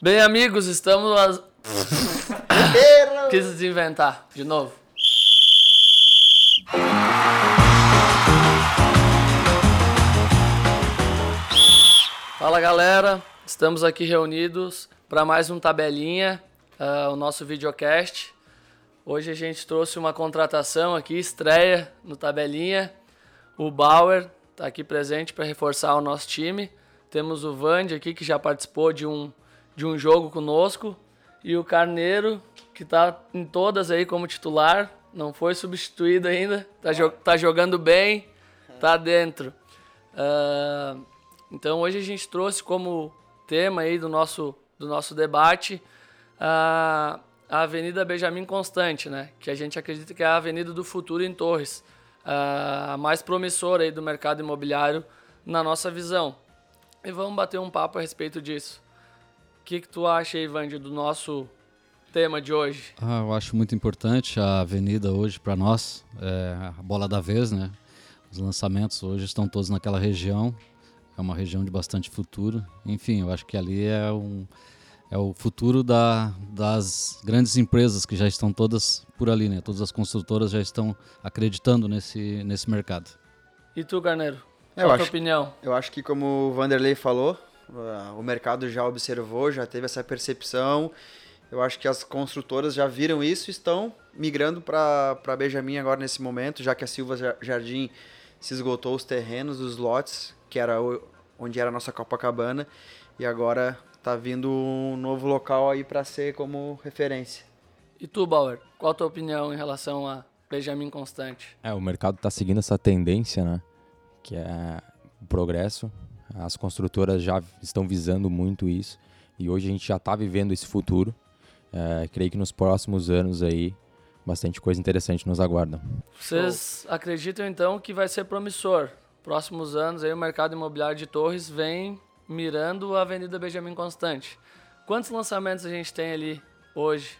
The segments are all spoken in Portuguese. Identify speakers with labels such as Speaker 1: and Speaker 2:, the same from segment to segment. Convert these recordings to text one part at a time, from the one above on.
Speaker 1: Bem, amigos, estamos. As... Quis desinventar, de novo. Fala galera, estamos aqui reunidos para mais um Tabelinha, uh, o nosso videocast. Hoje a gente trouxe uma contratação aqui, estreia no Tabelinha. O Bauer está aqui presente para reforçar o nosso time. Temos o Vande aqui que já participou de um, de um jogo conosco. E o Carneiro, que está em todas aí como titular, não foi substituído ainda, está jo tá jogando bem, está dentro. Uh, então hoje a gente trouxe como tema aí do nosso, do nosso debate a, a Avenida Benjamin Constante, né? que a gente acredita que é a avenida do futuro em Torres, a mais promissora aí do mercado imobiliário na nossa visão. E vamos bater um papo a respeito disso. O que, que tu acha, Ivandir, do nosso tema de hoje?
Speaker 2: Ah, eu acho muito importante a avenida hoje para nós, é a bola da vez, né? Os lançamentos hoje estão todos naquela região, é uma região de bastante futuro. Enfim, eu acho que ali é, um, é o futuro da, das grandes empresas que já estão todas por ali, né? Todas as construtoras já estão acreditando nesse, nesse mercado.
Speaker 1: E tu, Carneiro? É, Qual a tua opinião?
Speaker 3: Eu acho que, como o Vanderlei falou, o mercado já observou, já teve essa percepção. Eu acho que as construtoras já viram isso e estão migrando para Benjamin agora nesse momento, já que a Silva Jardim se esgotou os terrenos, os lotes que era onde era a nossa Copacabana, e agora tá vindo um novo local aí para ser como referência.
Speaker 1: E tu, Bauer, qual a tua opinião em relação a Benjamin Constante?
Speaker 4: É, o mercado está seguindo essa tendência, né? Que é o progresso. As construtoras já estão visando muito isso e hoje a gente já está vivendo esse futuro. É, creio que nos próximos anos aí bastante coisa interessante nos aguarda.
Speaker 1: Vocês acreditam então que vai ser promissor próximos anos aí o mercado imobiliário de Torres vem mirando a Avenida Benjamin Constante. Quantos lançamentos a gente tem ali hoje?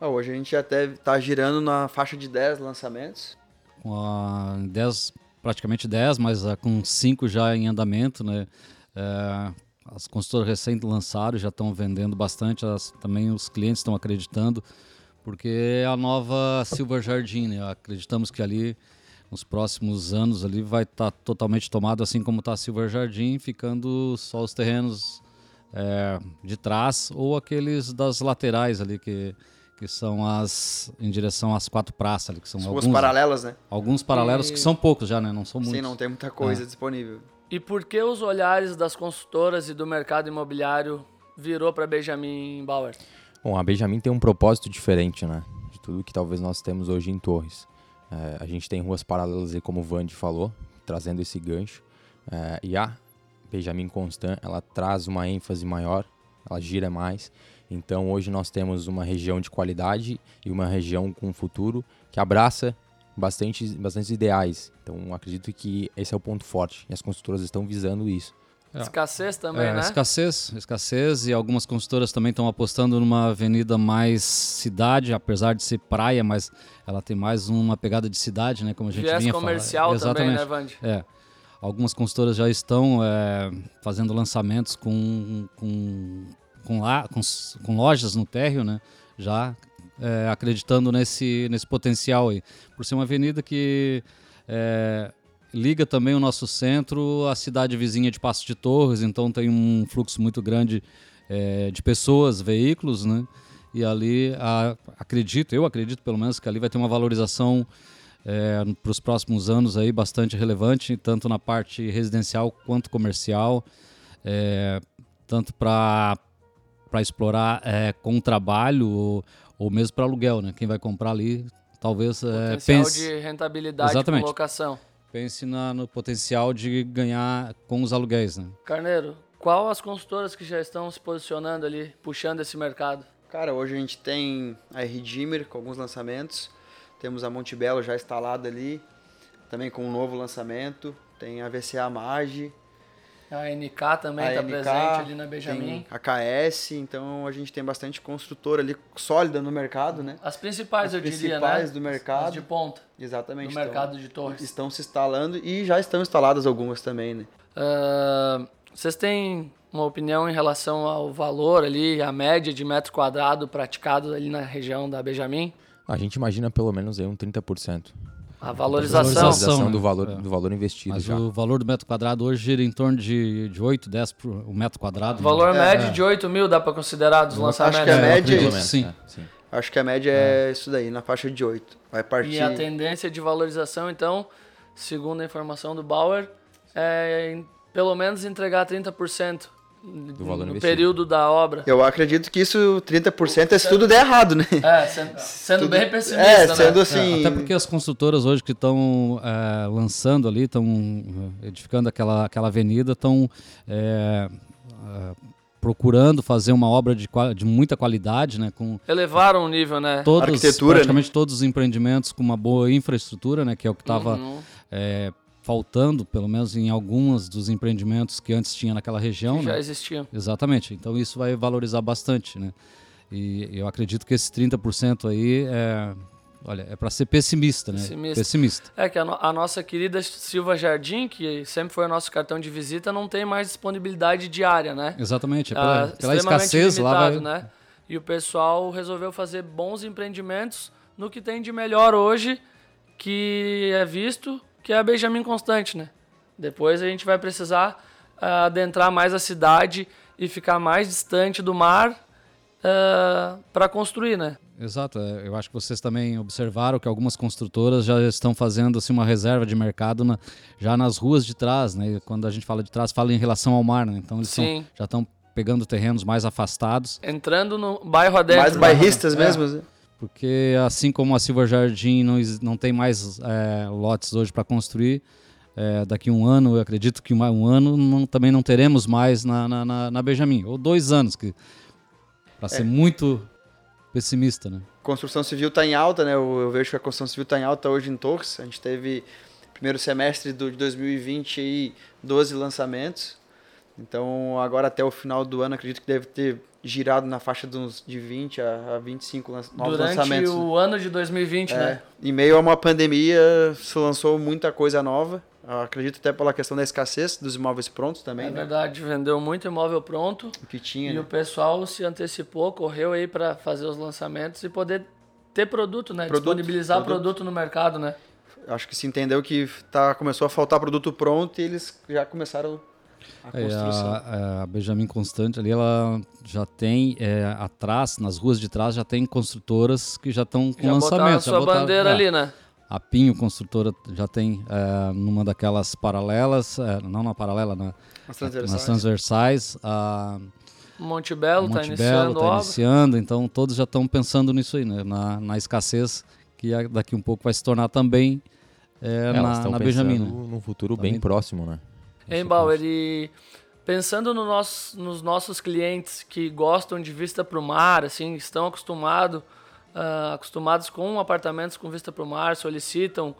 Speaker 3: Ah, hoje a gente até está girando na faixa de 10 lançamentos.
Speaker 2: Com a 10, praticamente 10, mas uh, com 5 já em andamento, né? É, as consultoras recentes lançaram, já estão vendendo bastante, as, também os clientes estão acreditando, porque é a nova Silver Jardim, né? Acreditamos que ali nos próximos anos ali vai estar tá totalmente tomado, assim como está Silver Jardim, ficando só os terrenos é, de trás ou aqueles das laterais ali que que são as em direção às quatro praças ali, que são
Speaker 3: As
Speaker 2: alguns
Speaker 3: paralelas, né?
Speaker 2: Alguns paralelos e... que são poucos já, né? Não são muitos.
Speaker 3: Sim, não tem muita coisa é. disponível.
Speaker 1: E por que os olhares das consultoras e do mercado imobiliário virou para Benjamin Bauer?
Speaker 4: Bom, a Benjamin tem um propósito diferente, né? De tudo que talvez nós temos hoje em Torres. É, a gente tem ruas paralelas aí, como o Vande falou, trazendo esse gancho. É, e a Benjamin Constant, ela traz uma ênfase maior, ela gira mais. Então hoje nós temos uma região de qualidade e uma região com futuro que abraça bastante, bastante ideais. Então acredito que esse é o ponto forte e as construtoras estão visando isso.
Speaker 1: É. Escassez também, é, né?
Speaker 2: Escassez, escassez e algumas consultoras também estão apostando numa avenida mais cidade, apesar de ser praia, mas ela tem mais uma pegada de cidade, né? Como a gente Viés vinha
Speaker 1: comercial
Speaker 2: falando.
Speaker 1: também, né, Vande?
Speaker 2: É. Algumas consultoras já estão é, fazendo lançamentos com, com, com, lá, com, com, lojas no térreo, né? Já é, acreditando nesse, nesse potencial aí. Por ser uma avenida que é, liga também o nosso centro à cidade vizinha de Passo de Torres, então tem um fluxo muito grande é, de pessoas, veículos, né? E ali, a, acredito, eu acredito pelo menos que ali vai ter uma valorização é, para os próximos anos aí bastante relevante, tanto na parte residencial quanto comercial, é, tanto para para explorar é, com trabalho ou, ou mesmo para aluguel, né? Quem vai comprar ali talvez é, pense
Speaker 1: de rentabilidade Exatamente. com locação.
Speaker 2: Pense na, no potencial de ganhar com os aluguéis, né?
Speaker 1: Carneiro, qual as consultoras que já estão se posicionando ali, puxando esse mercado?
Speaker 3: Cara, hoje a gente tem a Redeemer com alguns lançamentos, temos a Montebello já instalada ali, também com um novo lançamento, tem a VCA Mage,
Speaker 1: a NK também está presente ali na Benjamin.
Speaker 3: A KS, então a gente tem bastante construtora ali sólida no mercado, né?
Speaker 1: As principais,
Speaker 3: As
Speaker 1: eu
Speaker 3: principais
Speaker 1: diria, né?
Speaker 3: do mercado.
Speaker 1: As de ponta.
Speaker 3: Exatamente.
Speaker 1: No mercado de torres.
Speaker 3: Estão se instalando e já estão instaladas algumas também, né?
Speaker 1: Uh, vocês têm uma opinião em relação ao valor ali, a média de metro quadrado praticado ali na região da Benjamin?
Speaker 4: A gente imagina pelo menos aí um 30%.
Speaker 1: A valorização.
Speaker 2: Valorização,
Speaker 4: do,
Speaker 2: né?
Speaker 4: valor,
Speaker 2: É.
Speaker 4: do valor investido
Speaker 2: Mas
Speaker 4: já.
Speaker 2: o valor do metro quadrado hoje gira em torno de, de 8, 10 por o metro quadrado. né?
Speaker 1: Valor
Speaker 3: É,
Speaker 1: médio
Speaker 3: é.
Speaker 1: de 8 mil dá para considerar dos
Speaker 3: acho
Speaker 1: lançamentos?
Speaker 3: que a
Speaker 2: É,
Speaker 3: média é isso.
Speaker 2: que sim.
Speaker 4: É, sim.
Speaker 3: Acho que a média é, isso daí, na faixa de 8. Vai partir.
Speaker 1: E a tendência de valorização, então, segundo a informação do Bauer, é em, pelo menos entregar 30%
Speaker 4: Do valor
Speaker 1: no
Speaker 4: investido.
Speaker 1: período da obra.
Speaker 3: Eu acredito que isso, 30% é se tudo der errado, né?
Speaker 1: É, sendo, sendo bem pessimista,
Speaker 3: É,
Speaker 1: né?
Speaker 3: sendo
Speaker 2: É,
Speaker 3: assim.
Speaker 2: até porque as construtoras hoje que estão é, lançando ali, estão edificando aquela, aquela avenida, estão é, é, procurando fazer uma obra de, de muita qualidade, né? Com
Speaker 1: Elevaram o nível, né?
Speaker 2: todos,
Speaker 3: Arquitetura,
Speaker 2: praticamente todos os empreendimentos com uma boa infraestrutura, né? Que é o que estava
Speaker 1: Uhum.
Speaker 2: Faltando, pelo menos em alguns dos empreendimentos que antes tinha naquela região,
Speaker 1: Que já
Speaker 2: né?
Speaker 1: existiam.
Speaker 2: Exatamente. Então isso vai valorizar bastante, né? E eu acredito que esse 30% aí é, olha, é para ser pessimista, né?
Speaker 1: Pessimista.
Speaker 2: Pessimista.
Speaker 1: É que a, no- a nossa querida Silva Jardim, que sempre foi o nosso cartão de visita, não tem mais disponibilidade diária, né?
Speaker 2: Exatamente. É
Speaker 1: Ah,
Speaker 2: pela, pela
Speaker 1: extremamente
Speaker 2: escassez lá vai,
Speaker 1: né? E o pessoal resolveu fazer bons empreendimentos no que tem de melhor hoje, que é visto, que é a Benjamin Constante, né? Depois a gente vai precisar ah, adentrar mais a cidade e ficar mais distante do mar para construir, né?
Speaker 2: Exato. é, Eu acho que vocês também observaram que algumas construtoras já estão fazendo assim, uma reserva de mercado na- já nas ruas de trás, né? E quando a gente fala de trás, fala em relação ao mar, né? Então eles já estão pegando terrenos mais afastados,
Speaker 1: Entrando no bairro adentro.
Speaker 3: mais
Speaker 1: né?
Speaker 3: bairristas
Speaker 2: É.
Speaker 3: mesmo. né?
Speaker 2: Porque assim como a Silva Jardim não, não tem mais é, lotes hoje para construir, é, daqui a um ano, eu acredito que um ano não- também não teremos mais na, na, na, Benjamin, ou dois anos, que para ser muito pessimista, né?
Speaker 3: Construção civil está em alta, né? Eu, eu vejo que a construção civil está em alta hoje em Torres. A gente teve primeiro semestre do, de 2020 aí 12 lançamentos. Então agora até o final do ano acredito que deve ter girado na faixa de uns de 20 a, a 25 lan- novos
Speaker 1: Durante
Speaker 3: lançamentos.
Speaker 1: o ano de 2020,
Speaker 3: É,
Speaker 1: né?
Speaker 3: Em meio a uma pandemia, se lançou muita coisa nova. Eu acredito até pela questão da escassez dos imóveis prontos também,
Speaker 1: É
Speaker 3: né?
Speaker 1: verdade, vendeu muito imóvel pronto.
Speaker 3: O que tinha,
Speaker 1: E
Speaker 3: né?
Speaker 1: o pessoal se antecipou, correu aí para fazer os lançamentos e poder ter produto, né?
Speaker 3: Produto,
Speaker 1: Disponibilizar
Speaker 3: produto.
Speaker 1: produto. no mercado, né?
Speaker 3: Acho que se entendeu que tá, começou a faltar produto pronto e eles já começaram a
Speaker 2: É, a, a Benjamin Constante ali, ela já tem é, atrás, nas ruas de trás, já tem construtoras que já estão com
Speaker 1: Já botaram a
Speaker 2: lançamento.
Speaker 1: sua bandeira
Speaker 2: é.
Speaker 1: ali, né?
Speaker 2: A Pinho Construtora já tem é, numa daquelas paralelas, é, não na paralela, na,
Speaker 3: As transversais.
Speaker 2: nas transversais. A
Speaker 1: Monte Belo tá
Speaker 2: Monte
Speaker 1: iniciando
Speaker 2: Belo está
Speaker 1: obra.
Speaker 2: iniciando, então todos já estão pensando nisso aí, né? na, na escassez que a- daqui um pouco vai se tornar também é,
Speaker 4: É,
Speaker 2: na, na Benjamin. né?
Speaker 4: num futuro
Speaker 2: Também.
Speaker 4: bem próximo, né?
Speaker 1: Hein, Bauer, e pensando no nosso, nos nossos clientes que gostam de vista para o mar, assim, estão acostumado, ah, acostumados com apartamentos com vista para o mar, solicitam,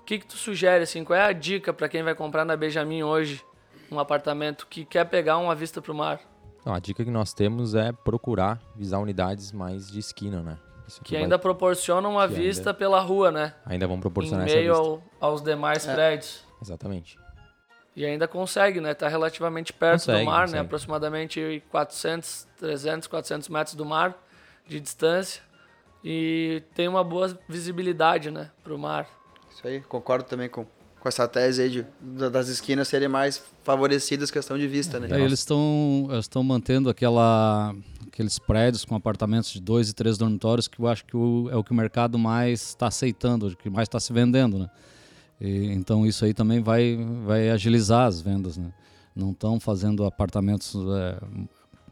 Speaker 1: o que, que tu sugere, assim, qual é a dica para quem vai comprar na Benjamin hoje um apartamento que quer pegar uma vista para o mar?
Speaker 4: Não, a dica que nós temos é procurar visar unidades mais de esquina, né? Isso
Speaker 1: Que
Speaker 4: vai-
Speaker 1: ainda proporcionam uma
Speaker 4: que
Speaker 1: vista
Speaker 4: ainda-
Speaker 1: pela rua, né?
Speaker 4: ainda vão
Speaker 1: Em
Speaker 4: proporcionar essa
Speaker 1: meio
Speaker 4: vista.
Speaker 1: ao- aos demais
Speaker 3: É.
Speaker 1: prédios.
Speaker 4: Exatamente.
Speaker 1: E ainda consegue, né? Tá relativamente perto
Speaker 4: Consegue,
Speaker 1: do mar, né?
Speaker 4: consegue.
Speaker 1: Aproximadamente 400, 300, 400 metros do mar de distância. E tem uma boa visibilidade, né? Pro mar.
Speaker 3: Isso aí, concordo também com, com essa tese aí de, da- das esquinas serem mais favorecidas questão de vista, né?
Speaker 2: É, eles estão estão mantendo aquela, aqueles prédios com apartamentos de dois e três dormitórios que eu acho que o- é o que o mercado mais está aceitando, o que mais está se vendendo, né? E, então isso aí também vai, vai agilizar as vendas, né? Não estão fazendo apartamentos é,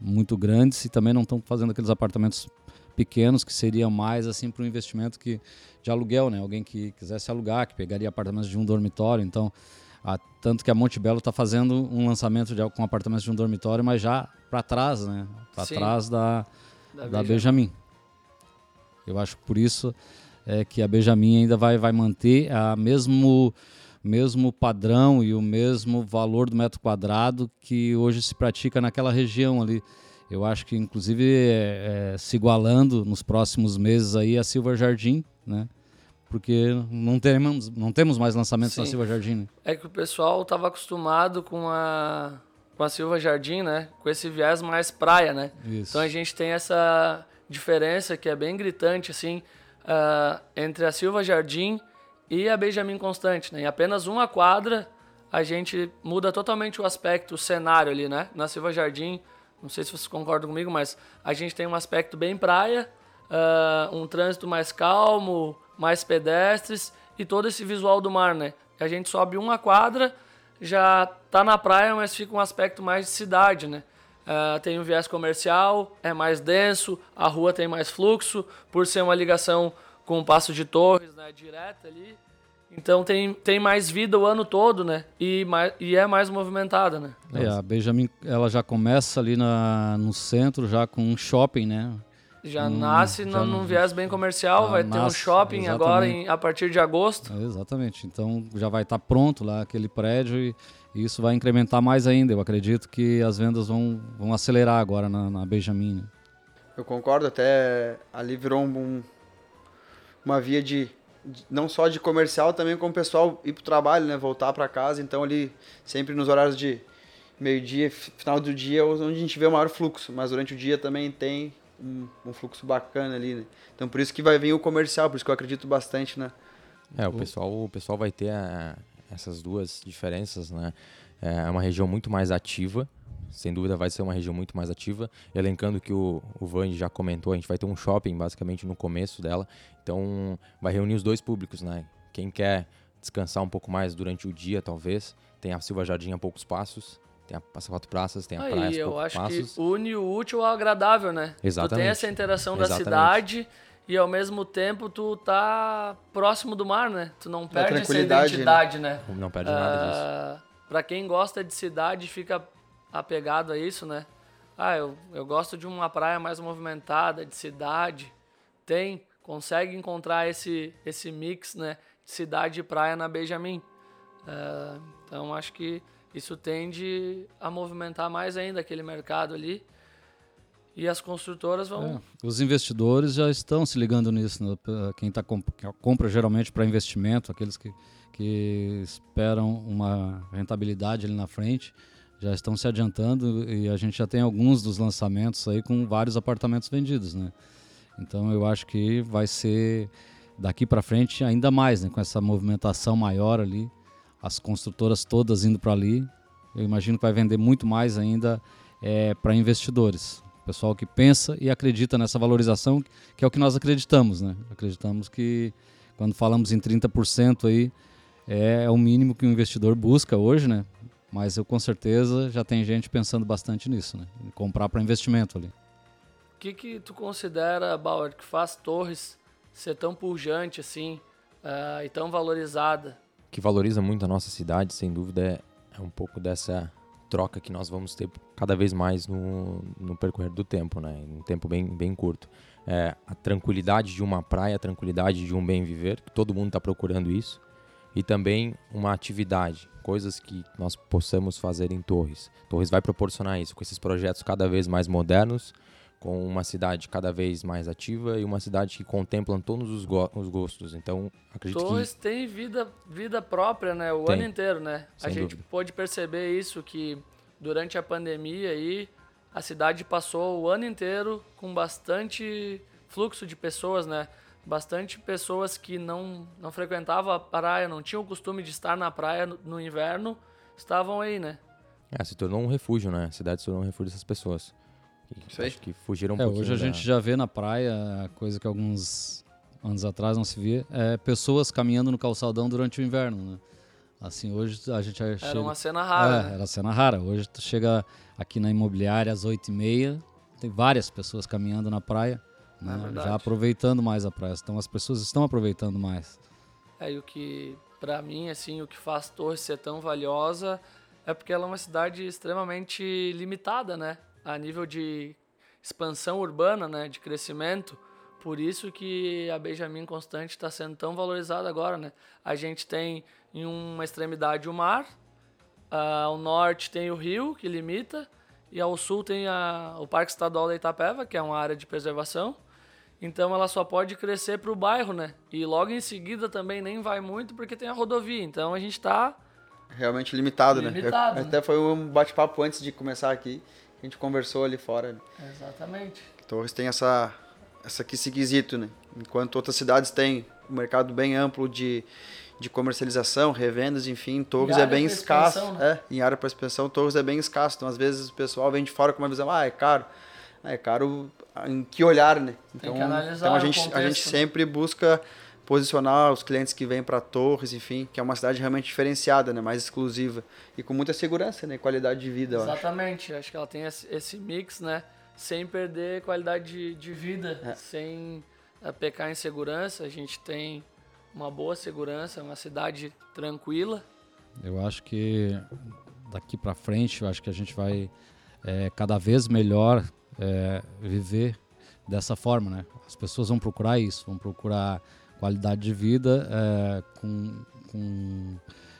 Speaker 2: muito grandes e também não estão fazendo aqueles apartamentos pequenos que seria mais assim para um investimento que de aluguel, né? Alguém que quisesse alugar, que pegaria apartamentos de um dormitório, então ah, tanto que a Monte Belo está fazendo um lançamento de, com apartamentos de um dormitório, mas já para trás, né? Para trás da,
Speaker 1: Da
Speaker 2: da
Speaker 1: Benjamin.
Speaker 2: Benjamin. Eu acho que por isso é que a Benjamin ainda vai, vai manter a mesmo mesmo padrão e o mesmo valor do metro quadrado que hoje se pratica naquela região ali. Eu acho que inclusive é, é, se igualando nos próximos meses aí a Silva Jardim, né? Porque não temos, não temos mais lançamentos na
Speaker 1: Sim.
Speaker 2: Silva Jardim. Né?
Speaker 1: É que o pessoal estava acostumado com a com a Silva Jardim, né? Com esse viés mais praia, né?
Speaker 2: Isso.
Speaker 1: Então a gente tem essa diferença que é bem gritante, assim, uh, entre a Silva Jardim e a Benjamin Constante, né? Em apenas uma quadra, a gente muda totalmente o aspecto, o cenário ali, né? Na Silva Jardim, não sei se vocês concordam comigo, mas a gente tem um aspecto bem praia, uh, um trânsito mais calmo, mais pedestres e todo esse visual do mar, né? A gente sobe uma quadra, já tá na praia, mas fica um aspecto mais de cidade, né? Uh, tem um viés comercial, é mais denso, a rua tem mais fluxo, por ser uma ligação com o Passo de Torres, né, direta ali. Então tem, tem mais vida o ano todo, né? E, mais, e é mais movimentada, né?
Speaker 2: É, a Benjamin, ela já começa ali na, no centro, já com um shopping, né?
Speaker 1: Já hum, nasce já, num viés bem comercial, vai nasce, ter um shopping exatamente. agora em, a partir de agosto.
Speaker 2: É, exatamente. Então já vai estar tá pronto lá aquele prédio e, e, isso vai incrementar mais ainda. Eu acredito que as vendas vão, vão acelerar agora na, na Benjamin. Né?
Speaker 3: Eu concordo, até ali virou um, uma via de, de, não só de comercial, também com o pessoal ir para o trabalho, né? voltar para casa. Então ali sempre nos horários de meio-dia, final do dia, onde a gente vê o maior fluxo, mas durante o dia também tem um, um, fluxo bacana ali, né? Então por isso que vai vir o comercial, por isso que eu acredito bastante, né?
Speaker 4: É, o pessoal, o pessoal vai ter a, essas duas diferenças, né? É uma região muito mais ativa, sem dúvida vai ser uma região muito mais ativa. Elencando que o, o Van já comentou, a gente vai ter um shopping basicamente no começo dela, então vai reunir os dois públicos, né? Quem quer descansar um pouco mais durante o dia, talvez, tem a Silva Jardim a poucos passos, tem a Passa Quatro Praças, tem a
Speaker 1: Aí,
Speaker 4: praia
Speaker 1: eu acho
Speaker 4: passos.
Speaker 1: que une o útil ao agradável, né?
Speaker 4: Exatamente.
Speaker 1: Tu tem essa interação
Speaker 4: Exatamente.
Speaker 1: da cidade e ao mesmo tempo tu tá próximo do mar, né? Tu não perde essa identidade, né?
Speaker 4: né? Não perde nada disso.
Speaker 1: Uh, pra quem gosta de cidade, fica apegado a isso, né? Ah, eu, eu gosto de uma praia mais movimentada, de cidade. Tem, consegue encontrar esse, esse mix, né? De cidade e praia na Benjamin. Uh, então acho que isso tende a movimentar mais ainda aquele mercado ali. E as construtoras vão.
Speaker 2: É, os investidores já estão se ligando nisso. Né? Quem tá comp compra geralmente para investimento, aqueles que, que esperam uma rentabilidade ali na frente, já estão se adiantando e a gente já tem alguns dos lançamentos aí com vários apartamentos vendidos, né? Então eu acho que vai ser daqui para frente ainda mais, né? Com essa movimentação maior ali as construtoras todas indo para ali. Eu imagino que vai vender muito mais ainda é, para investidores. Pessoal que pensa e acredita nessa valorização, que é o que nós acreditamos, né? Acreditamos que quando falamos em 30% aí, é o mínimo que o investidor busca hoje, né? Mas eu com certeza já tem gente pensando bastante nisso, né? Em comprar para investimento ali.
Speaker 1: O que, que tu considera, Bauer, que faz Torres ser tão pujante assim uh, e tão valorizada?
Speaker 4: que valoriza muito a nossa cidade, sem dúvida, é, é um pouco dessa troca que nós vamos ter cada vez mais no, no percorrer do tempo, né? Um tempo bem, bem curto. É, a tranquilidade de uma praia, a tranquilidade de um bem viver, que todo mundo está procurando isso, e também uma atividade, coisas que nós possamos fazer em Torres. Torres vai proporcionar isso, com esses projetos cada vez mais modernos, com uma cidade cada vez mais ativa e uma cidade que contempla todos os, go os gostos. Então, acredito
Speaker 1: Torres
Speaker 4: que...
Speaker 1: tem vida, vida própria, né? O
Speaker 4: tem.
Speaker 1: ano inteiro, né?
Speaker 4: Sem
Speaker 1: a gente
Speaker 4: dúvida.
Speaker 1: pôde perceber isso, que durante a pandemia aí, a cidade passou o ano inteiro com bastante fluxo de pessoas, né? Bastante pessoas que não, não frequentavam a praia, não tinham o costume de estar na praia no, no inverno, estavam aí, né?
Speaker 4: É, se tornou um refúgio, né? A cidade se tornou um refúgio dessas pessoas.
Speaker 3: Isso aí.
Speaker 4: Acho que fugiram um
Speaker 2: É,
Speaker 4: pouquinho
Speaker 2: hoje a
Speaker 4: da-
Speaker 2: gente já vê na praia, coisa que alguns anos atrás não se via, é pessoas caminhando no calçadão durante o inverno, né? Assim, hoje a gente já chega...
Speaker 1: Era uma cena rara,
Speaker 2: É,
Speaker 1: né?
Speaker 2: era cena rara. Hoje tu chega aqui na imobiliária às 8h30, tem várias pessoas caminhando na praia, né?
Speaker 1: verdade.
Speaker 2: já aproveitando mais a praia. Então as pessoas estão aproveitando mais.
Speaker 1: É, e o que, pra mim, assim, o que faz Torres ser tão valiosa é porque ela é uma cidade extremamente limitada, né? A nível de expansão urbana, né? De crescimento. Por isso que a Benjamin Constante está sendo tão valorizada agora, né? A gente tem em uma extremidade o mar, ao norte tem o rio, que limita, e ao sul tem a, o Parque Estadual da Itapeva, que é uma área de preservação. Então ela só pode crescer para o bairro, né? E logo em seguida também nem vai muito porque tem a rodovia. Então a gente está
Speaker 3: realmente limitado,
Speaker 1: Limitado,
Speaker 3: né?
Speaker 1: né?
Speaker 3: Até foi um bate-papo antes de começar aqui. A gente conversou ali fora. Né?
Speaker 1: Exatamente.
Speaker 3: Torres tem essa, essa aqui, esse quesito, né? Enquanto outras cidades têm um mercado bem amplo de, de comercialização, revendas, enfim, Torres é bem escasso.
Speaker 1: né?
Speaker 3: É, em área para expansão, Torres é bem escasso. Então, às vezes, o pessoal vem de fora com uma visão, ah, é caro. Ah, é caro em que olhar, né?
Speaker 1: Tem
Speaker 3: Então,
Speaker 1: que analisar
Speaker 3: então a
Speaker 1: o
Speaker 3: gente, a
Speaker 1: contexto,
Speaker 3: gente
Speaker 1: né?
Speaker 3: sempre busca posicionar os clientes que vêm para Torres, enfim, que é uma cidade realmente diferenciada, né? Mais exclusiva e com muita segurança, né? Qualidade de vida, eu acho.
Speaker 1: Exatamente. Acho que ela tem esse, esse mix, né? Sem perder qualidade de, de vida,
Speaker 3: É.
Speaker 1: sem eh, pecar em segurança. A gente tem uma boa segurança, uma cidade tranquila.
Speaker 2: Eu acho que daqui para frente, eu acho que a gente vai é, cada vez melhor é, viver dessa forma, né? As pessoas vão procurar isso, vão procurar qualidade de vida é, com, com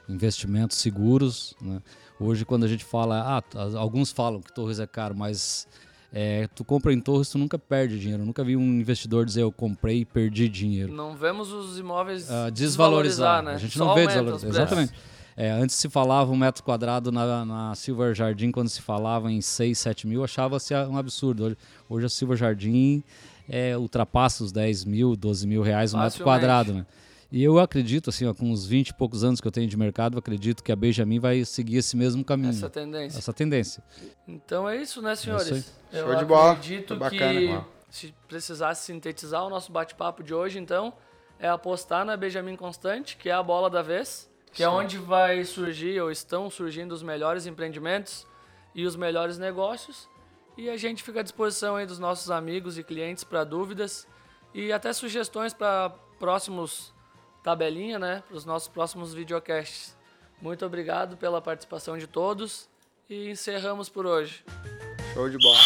Speaker 2: investimentos seguros. Né? Hoje, quando a gente fala, ah, alguns falam que Torres é caro, mas é, tu compra em Torres, tu nunca perde dinheiro. Eu nunca vi um investidor dizer eu comprei e perdi dinheiro.
Speaker 1: Não vemos os imóveis
Speaker 2: Ah, desvalorizar.
Speaker 1: né?
Speaker 2: A gente
Speaker 1: Só
Speaker 2: não vê desvalorizar. Exatamente. É, antes se falava um metro quadrado na, na Silver Jardim, quando se falava em 6, 7 mil, achava-se um absurdo. Hoje, hoje a Silver Jardim é, ultrapassa os 10 mil, 12 mil reais um metro quadrado. Né? E eu acredito, assim, ó, com os 20 e poucos anos que eu tenho de mercado, eu acredito que a Benjamin vai seguir esse mesmo caminho.
Speaker 1: Essa tendência.
Speaker 2: essa tensão.
Speaker 1: Então é isso, né, senhores?
Speaker 2: isso
Speaker 1: Eu
Speaker 3: Show de bola.
Speaker 1: acredito
Speaker 3: bacana.
Speaker 1: que se precisasse sintetizar o nosso bate-papo de hoje, então, é apostar na Benjamin Constante, que é a bola da vez, que é
Speaker 3: Sim.
Speaker 1: onde vai surgir ou estão surgindo os melhores empreendimentos e os melhores negócios. E a gente fica à disposição aí dos nossos amigos e clientes para dúvidas e até sugestões para próximos tabelinha, né, para os nossos próximos videocasts. Muito obrigado pela participação de todos e encerramos por hoje.
Speaker 3: Show de bola.